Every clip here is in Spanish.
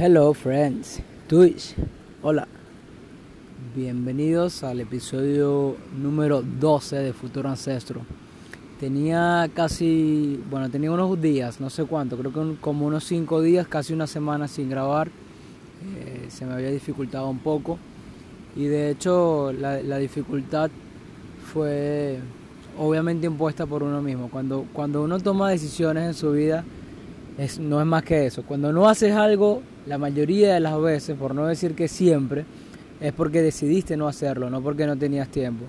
Hello friends, Twitch, hola. Bienvenidos al episodio número 12 de Futuro Ancestro. Tenía casi, bueno, tenía unos días, no sé cuánto, creo que como unos 5 días, casi una semana sin grabar. Eh, se me había dificultado un poco. Y de hecho la, la dificultad fue obviamente impuesta por uno mismo. Cuando, cuando uno toma decisiones en su vida, es, no es más que eso. Cuando no haces algo, la mayoría de las veces, por no decir que siempre, es porque decidiste no hacerlo, no porque no tenías tiempo.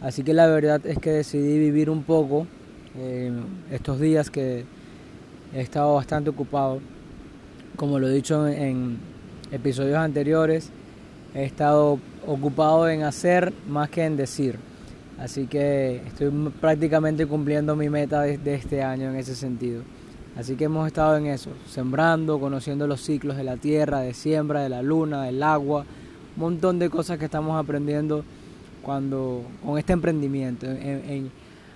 Así que la verdad es que decidí vivir un poco eh, estos días que he estado bastante ocupado. Como lo he dicho en episodios anteriores, he estado ocupado en hacer más que en decir. Así que estoy prácticamente cumpliendo mi meta de, este año en ese sentido. Así que hemos estado en eso, sembrando, conociendo los ciclos de la tierra, de siembra, de la luna, del agua, un montón de cosas que estamos aprendiendo cuando con este emprendimiento, en,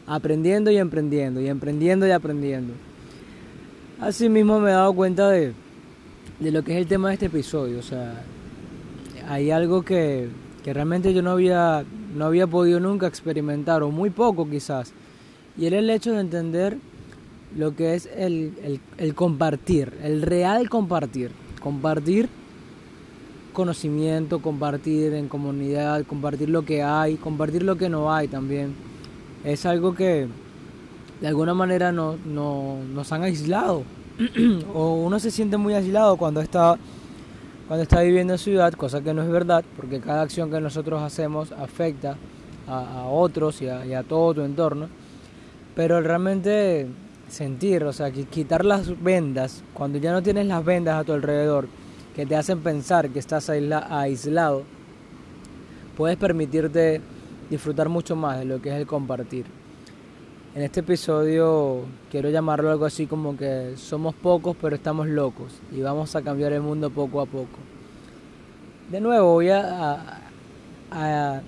aprendiendo y emprendiendo, y emprendiendo y aprendiendo. Asimismo me he dado cuenta de, de lo que es el tema de este episodio, o sea, hay algo que, que realmente yo no había, no había podido nunca experimentar, o muy poco quizás, y era el hecho de entender lo que es el, el, compartir, el real compartir. Compartir conocimiento, compartir en comunidad, compartir lo que hay, compartir lo que no hay también. Es algo que de alguna manera no, no, nos han aislado. o uno se siente muy aislado cuando está, cuando está viviendo en ciudad, cosa que no es verdad, porque cada acción que nosotros hacemos afecta a, otros y a, y a todo tu entorno. Pero realmente sentir, o sea, quitar las vendas, cuando ya no tienes las vendas a tu alrededor, que te hacen pensar que estás aislado, puedes permitirte disfrutar mucho más de lo que es el compartir. En este episodio quiero llamarlo algo así como que somos pocos pero estamos locos y vamos a cambiar el mundo poco a poco. De nuevo voy a, a,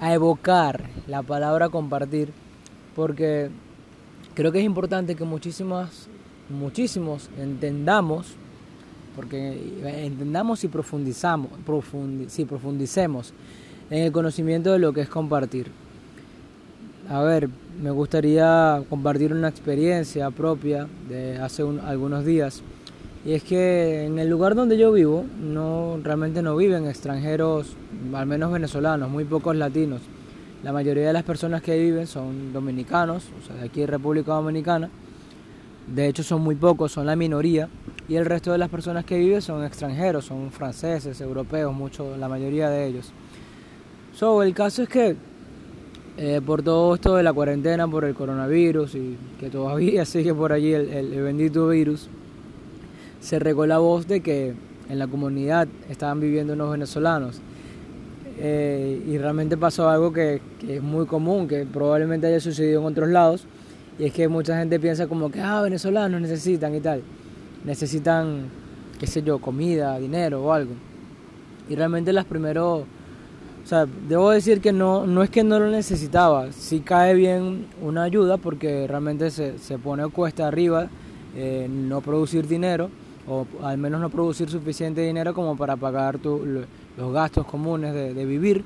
a evocar la palabra compartir porque creo que es importante que muchísimas, muchísimos entendamos, porque entendamos y profundizamos, si profundicemos en el conocimiento de lo que es compartir. A ver, me gustaría compartir una experiencia propia de hace algunos días. Y es que en el lugar donde yo vivo, no realmente no viven extranjeros, al menos venezolanos, muy pocos latinos. La mayoría de las personas que viven son dominicanos, o sea, de aquí República Dominicana. De hecho son muy pocos, son la minoría. Y el resto de las personas que viven son extranjeros, son franceses, europeos, mucho, la mayoría de ellos. So, el caso es que eh, por todo esto de la cuarentena, por el coronavirus y que todavía sigue por allí el, el bendito virus, se regó la voz de que en la comunidad estaban viviendo unos venezolanos eh, y realmente pasó algo que, es muy común, que probablemente haya sucedido en otros lados, y es que mucha gente piensa como que, ah, venezolanos necesitan y tal, necesitan, qué sé yo, comida, dinero o algo. Y realmente las primeros, o sea, debo decir que no, no es que no lo necesitaba, sí cae bien una ayuda porque realmente se, se pone cuesta arriba eh, no producir dinero, o al menos no producir suficiente dinero como para pagar tu, los gastos comunes de, vivir,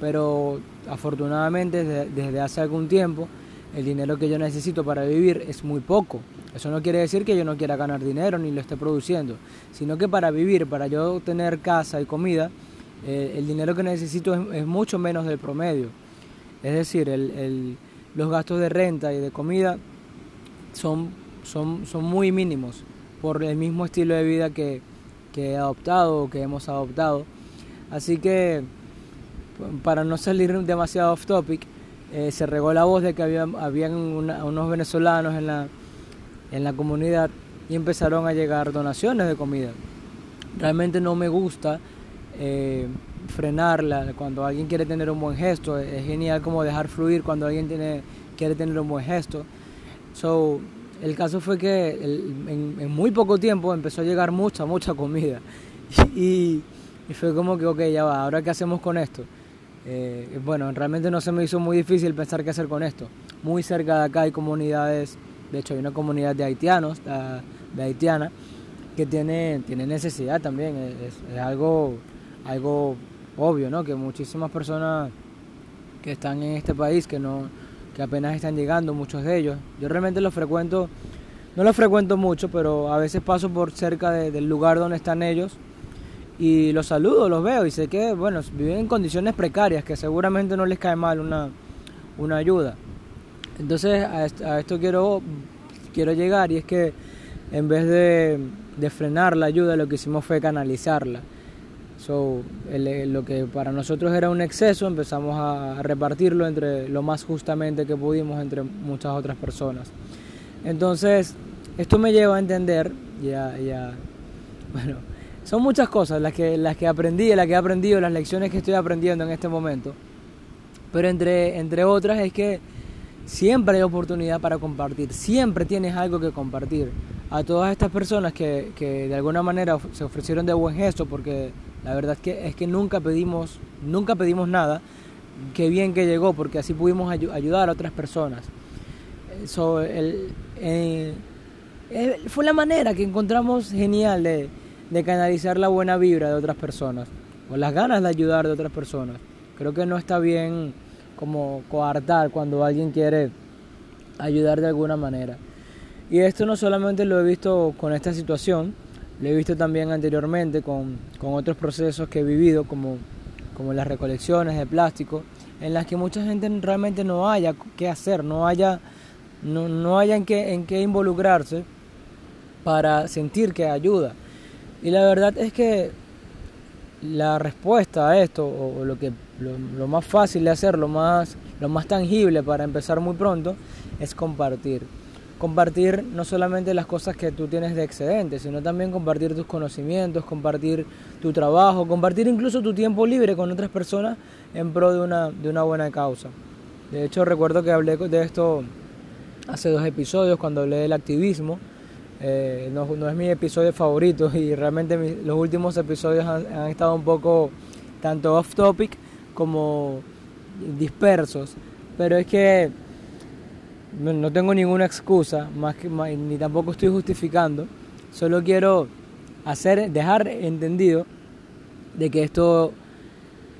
pero afortunadamente desde, hace algún tiempo el dinero que yo necesito para vivir es muy poco. Eso no quiere decir que yo no quiera ganar dinero ni lo esté produciendo, sino que para vivir, para yo tener casa y comida, eh, el dinero que necesito es, mucho menos del promedio. Es decir, los gastos de renta y de comida son, son, son muy mínimos por el mismo estilo de vida que, que he adoptado o que hemos adoptado. Así que, para no salir demasiado off topic, eh, se regó la voz de que había, habían unos venezolanos en la, en la comunidad y empezaron a llegar donaciones de comida. Realmente no me gusta eh, frenarla cuando alguien quiere tener un buen gesto. Es genial como dejar fluir cuando alguien tiene, quiere tener un buen gesto. So, el caso fue que en, muy poco tiempo empezó a llegar mucha, mucha comida. Y, fue como que, ok, ya va, ahora qué hacemos con esto. Eh, bueno, realmente no se me hizo muy difícil pensar qué hacer con esto. Muy cerca de acá hay comunidades, de hecho hay una comunidad de haitianos, de, haitiana, que tiene, tiene necesidad también. Es, algo, algo obvio, ¿no? Que muchísimas personas que están en este país, que no que apenas están llegando, muchos de ellos. Yo realmente los frecuento, no los frecuento mucho, pero a veces paso por cerca del lugar donde están ellos y los saludo, los veo y sé que, bueno, viven en condiciones precarias, que seguramente no les cae mal una, una ayuda. Entonces a esto, quiero, quiero llegar y es que en vez de, de frenar la ayuda, lo que hicimos fue canalizarla. So, lo que para nosotros era un exceso, empezamos a, repartirlo entre lo más justamente que pudimos entre muchas otras personas. Entonces, esto me lleva a entender, ya, ya, bueno, son muchas cosas las que, las que aprendí, las que he aprendido, las lecciones que estoy aprendiendo en este momento. Pero entre, entre otras es que siempre hay oportunidad para compartir, siempre tienes algo que compartir. A todas estas personas que, que de alguna manera se ofrecieron de buen gesto, porque la verdad es que, es que nunca, pedimos, nunca pedimos nada, qué bien que llegó, porque así pudimos ayudar a otras personas. So, el, eh, eh, fue la manera que encontramos genial de, de canalizar la buena vibra de otras personas, o las ganas de ayudar de otras personas. Creo que no está bien como coartar cuando alguien quiere ayudar de alguna manera. Y esto no solamente lo he visto con esta situación, lo he visto también anteriormente con, con otros procesos que he vivido, como, como las recolecciones de plástico, en las que mucha gente realmente no haya qué hacer, no haya, no, no haya en, qué, en qué involucrarse para sentir que ayuda. Y la verdad es que la respuesta a esto, o, lo, que, lo, más fácil de hacer, lo más, lo más tangible para empezar muy pronto, es compartir. Compartir no solamente las cosas que tú tienes de excedente, sino también compartir tus conocimientos, compartir tu trabajo, compartir incluso tu tiempo libre con otras personas en pro de una, de una buena causa. De hecho, recuerdo que hablé de esto hace dos episodios cuando hablé del activismo eh, no, no, es mi episodio favorito y realmente los últimos episodios han, estado un poco tanto off topic como dispersos. Pero es que no, tengo ninguna excusa, más que, ni tampoco estoy justificando. Solo quiero hacer, dejar entendido de que esto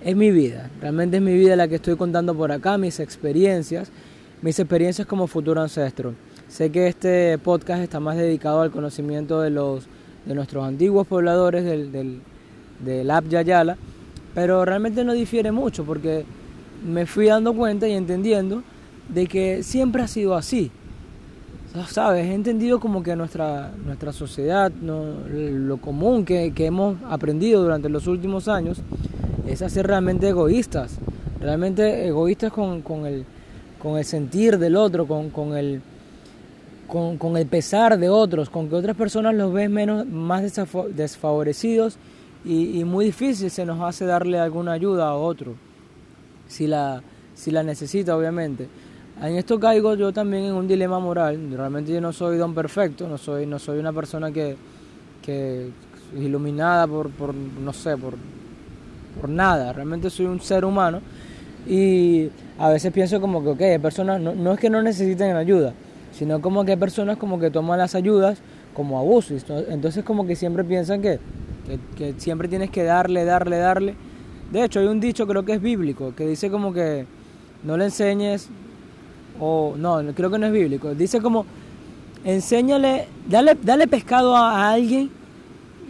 es mi vida. Realmente es mi vida la que estoy contando por acá, mis experiencias, mis experiencias como futuro ancestro. Sé que este podcast está más dedicado al conocimiento de, los, de nuestros antiguos pobladores del, del, del Yayala, pero realmente no difiere mucho porque me fui dando cuenta y entendiendo de que siempre ha sido así. ¿Sabes? He entendido como que nuestra, nuestra sociedad, lo común que, hemos aprendido durante los últimos años, es a ser realmente egoístas. Realmente egoístas con, con, el, con el sentir del otro, con, con el con, con, el pesar de otros, con que otras personas los ven menos, más desfavorecidos y, y, muy difícil se nos hace darle alguna ayuda a otro, si la, si la necesita obviamente. En esto caigo yo también en un dilema moral, realmente yo no soy don perfecto, no soy, no soy una persona que, que iluminada por, por, no sé, por, por nada, realmente soy un ser humano y a veces pienso como que, ok, hay personas, no, no es que no necesiten ayuda, sino como que hay personas como que toman las ayudas como abusos. Entonces como que siempre piensan que, que, siempre tienes que darle, darle, darle. De hecho, hay un dicho, creo que es bíblico, que dice como que no le enseñes, o no, creo que no es bíblico, dice como, enséñale, dale, dale pescado a, alguien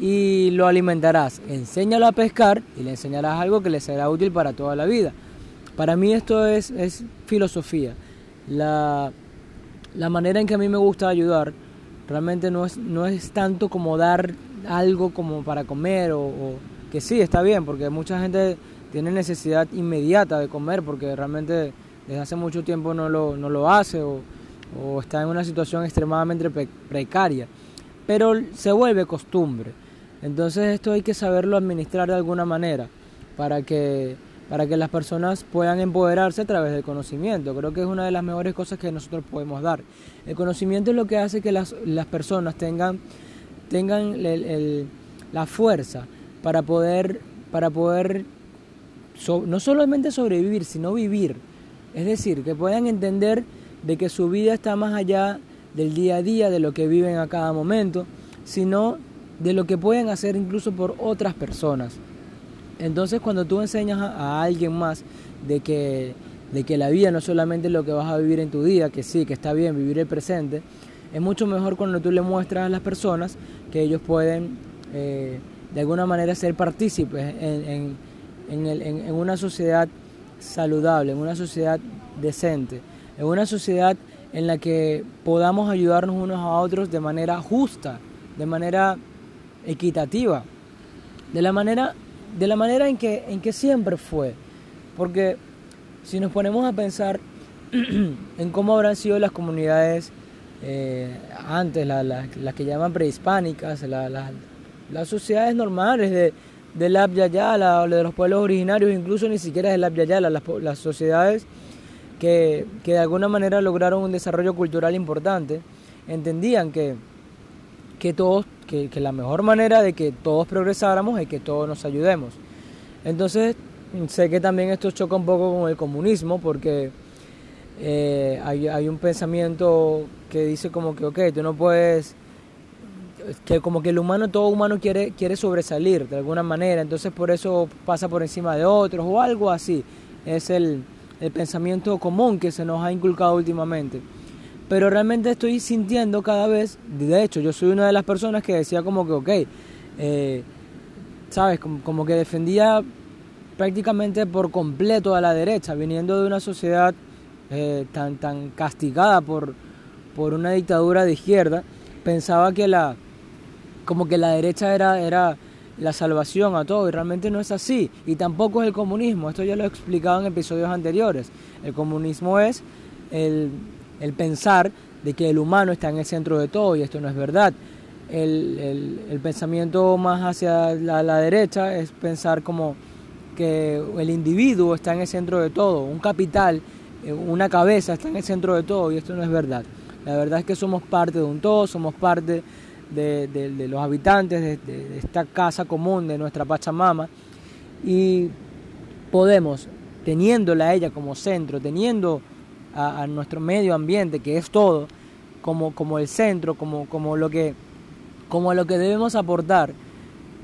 y lo alimentarás. Enséñalo a pescar y le enseñarás algo que le será útil para toda la vida. Para mí esto es, es filosofía. La, la manera en que a mí me gusta ayudar realmente no es, no es tanto como dar algo como para comer o, que sí, está bien, porque mucha gente tiene necesidad inmediata de comer porque realmente desde hace mucho tiempo no lo, no lo hace o, está en una situación extremadamente precaria. Pero se vuelve costumbre. Entonces esto hay que saberlo administrar de alguna manera para que para que las personas puedan empoderarse a través del conocimiento. Creo que es una de las mejores cosas que nosotros podemos dar. El conocimiento es lo que hace que las, las personas tengan, tengan la fuerza para poder, para poder no solamente sobrevivir, sino vivir. Es decir, que puedan entender de que su vida está más allá del día a día, de lo que viven a cada momento, sino de lo que pueden hacer incluso por otras personas. Entonces cuando tú enseñas a, alguien más de que, de que la vida no es solamente lo que vas a vivir en tu día, que sí, que está bien vivir el presente, es mucho mejor cuando tú le muestras a las personas que ellos pueden eh, de alguna manera ser partícipes en, en una sociedad saludable, en una sociedad decente, en una sociedad en la que podamos ayudarnos unos a otros de manera justa, de manera equitativa, de la manera, de la manera en, que, en que siempre fue. Porque si nos ponemos a pensar en cómo habrán sido las comunidades eh, antes, las que llaman prehispánicas, las sociedades normales de, del Yala o de los pueblos originarios, incluso ni siquiera del Yala, las, las sociedades que, que, de alguna manera lograron un desarrollo cultural importante, entendían que, que, todos, que, la mejor manera de que todos progresáramos es que todos nos ayudemos. Entonces, sé que también esto choca un poco con el comunismo, porque eh, hay, hay un pensamiento que dice como que, ok, tú no puedes que como que el humano, todo humano quiere, quiere sobresalir de alguna manera, entonces por eso pasa por encima de otros o algo así. Es el, pensamiento común que se nos ha inculcado últimamente. Pero realmente estoy sintiendo cada vez, de hecho yo soy una de las personas que decía como que, ok, eh, ¿sabes? Como, que defendía prácticamente por completo a la derecha, viniendo de una sociedad eh, tan, tan castigada por, por una dictadura de izquierda, pensaba que la, como que la derecha era, era la salvación a todo y realmente no es así. Y tampoco es el comunismo, esto ya lo he explicado en episodios anteriores. El comunismo es el, pensar de que el humano está en el centro de todo y esto no es verdad. El, pensamiento más hacia la, la, derecha es pensar como que el individuo está en el centro de todo, un capital, eh, una cabeza está en el centro de todo y esto no es verdad. La verdad es que somos parte de un todo, somos parte de, los habitantes de, esta casa común de nuestra Pachamama y podemos, teniéndola a ella como centro, teniendo a, nuestro medio ambiente, que es todo, como, como el centro, como, como, lo que, como lo que debemos aportar,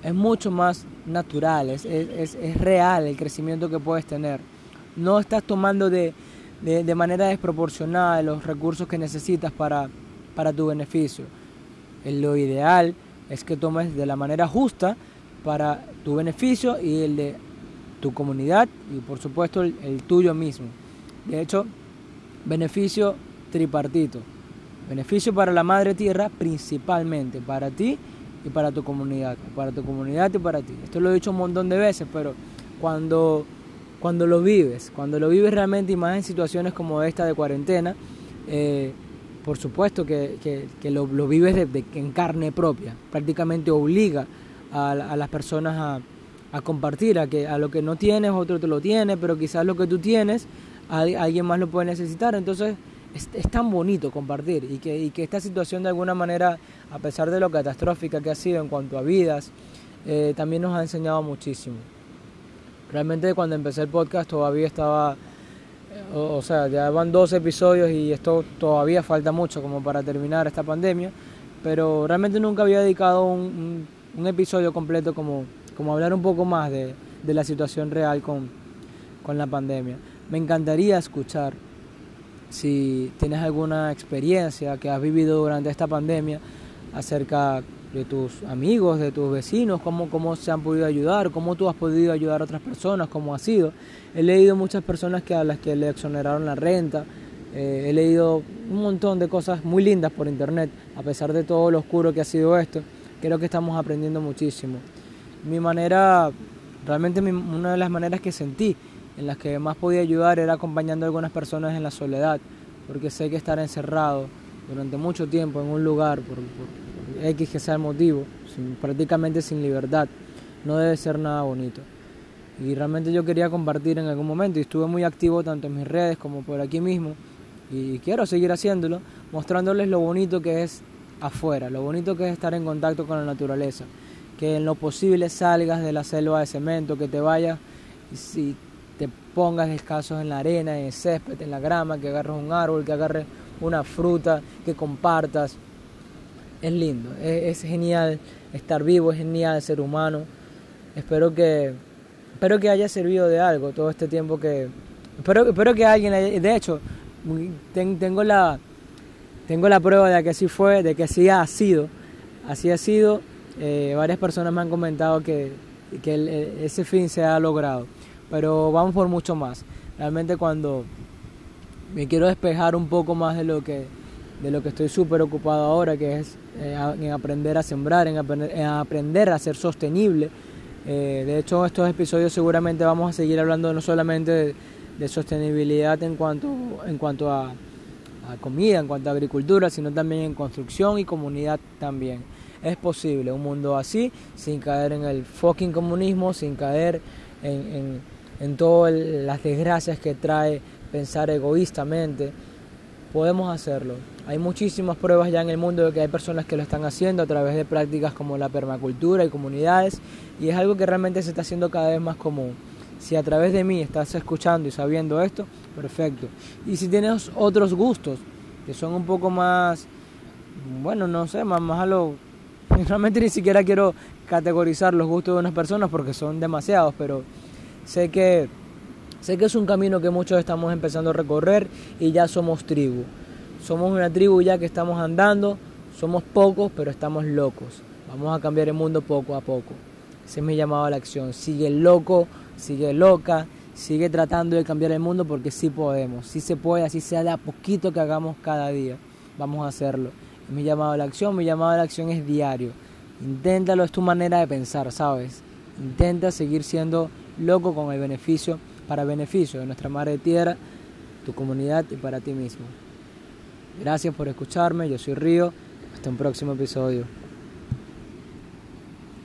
es mucho más natural, es, es, es real el crecimiento que puedes tener. No estás tomando de, de, manera desproporcionada los recursos que necesitas para, para tu beneficio lo ideal es que tomes de la manera justa para tu beneficio y el de tu comunidad y por supuesto el, tuyo mismo. De hecho, beneficio tripartito. Beneficio para la madre tierra principalmente, para ti y para tu comunidad. Para tu comunidad y para ti. Esto lo he dicho un montón de veces, pero cuando, cuando lo vives, cuando lo vives realmente y más en situaciones como esta de cuarentena, eh, por supuesto que, que, lo, vives de, en carne propia, prácticamente obliga a, las personas a, compartir, a que a lo que no tienes otro te lo tiene, pero quizás lo que tú tienes alguien más lo puede necesitar, entonces es, es tan bonito compartir y que, y que, esta situación de alguna manera, a pesar de lo catastrófica que ha sido en cuanto a vidas, eh, también nos ha enseñado muchísimo. Realmente cuando empecé el podcast todavía estaba o, sea, ya van dos episodios y esto todavía falta mucho como para terminar esta pandemia, pero realmente nunca había dedicado un, episodio completo como, como hablar un poco más de, la situación real con, con la pandemia. Me encantaría escuchar si tienes alguna experiencia que has vivido durante esta pandemia acerca de tus amigos, de tus vecinos, cómo, cómo se han podido ayudar, cómo tú has podido ayudar a otras personas, cómo ha sido. He leído muchas personas que a las que le exoneraron la renta, eh, he leído un montón de cosas muy lindas por internet, a pesar de todo lo oscuro que ha sido esto, creo que estamos aprendiendo muchísimo. Mi manera, realmente una de las maneras que sentí en las que más podía ayudar era acompañando a algunas personas en la soledad, porque sé que estar encerrado durante mucho tiempo en un lugar por X que sea el motivo, prácticamente sin libertad, no debe ser nada bonito. Y realmente yo quería compartir en algún momento y estuve muy activo tanto en mis redes como por aquí mismo y quiero seguir haciéndolo, mostrándoles lo bonito que es afuera, lo bonito que es estar en contacto con la naturaleza, que en lo posible salgas de la selva de cemento, que te vayas y si te pongas descalzos en la arena, en el césped, en la grama, que agarres un árbol, que agarres una fruta, que compartas, es lindo, es, genial estar vivo, es genial ser humano. Espero que, espero que haya servido de algo todo este tiempo que... Espero, espero que alguien, de hecho, tengo la, tengo la prueba de que así fue, de que así ha sido. Así ha sido. Eh, varias personas me han comentado que, que ese fin se ha logrado. Pero vamos por mucho más. Realmente cuando me quiero despejar un poco más de lo que, de lo que estoy súper ocupado ahora, que es eh, en aprender a sembrar, en aprender, a ser sostenible. Eh, de hecho, en estos episodios seguramente vamos a seguir hablando no solamente de, sostenibilidad en cuanto, en cuanto a, comida, en cuanto a agricultura, sino también en construcción y comunidad también. Es posible un mundo así, sin caer en el fucking comunismo, sin caer en, en todas las desgracias que trae pensar egoístamente podemos hacerlo. Hay muchísimas pruebas ya en el mundo de que hay personas que lo están haciendo a través de prácticas como la permacultura y comunidades y es algo que realmente se está haciendo cada vez más común. Si a través de mí estás escuchando y sabiendo esto, perfecto. Y si tienes otros gustos que son un poco más, bueno, no sé, más, más a lo... Realmente ni siquiera quiero categorizar los gustos de unas personas porque son demasiados, pero sé que Sé que es un camino que muchos estamos empezando a recorrer y ya somos tribu. Somos una tribu ya que estamos andando, somos pocos, pero estamos locos. Vamos a cambiar el mundo poco a poco. Ese es mi llamado a la acción. Sigue loco, sigue loca, sigue tratando de cambiar el mundo porque sí podemos, sí se puede, así sea de a poquito que hagamos cada día. Vamos a hacerlo. Es mi llamado a la acción, mi llamado a la acción es diario. Inténtalo, es tu manera de pensar, ¿sabes? Intenta seguir siendo loco con el beneficio para beneficio de nuestra madre tierra, tu comunidad y para ti mismo. Gracias por escucharme, yo soy Río, hasta un próximo episodio.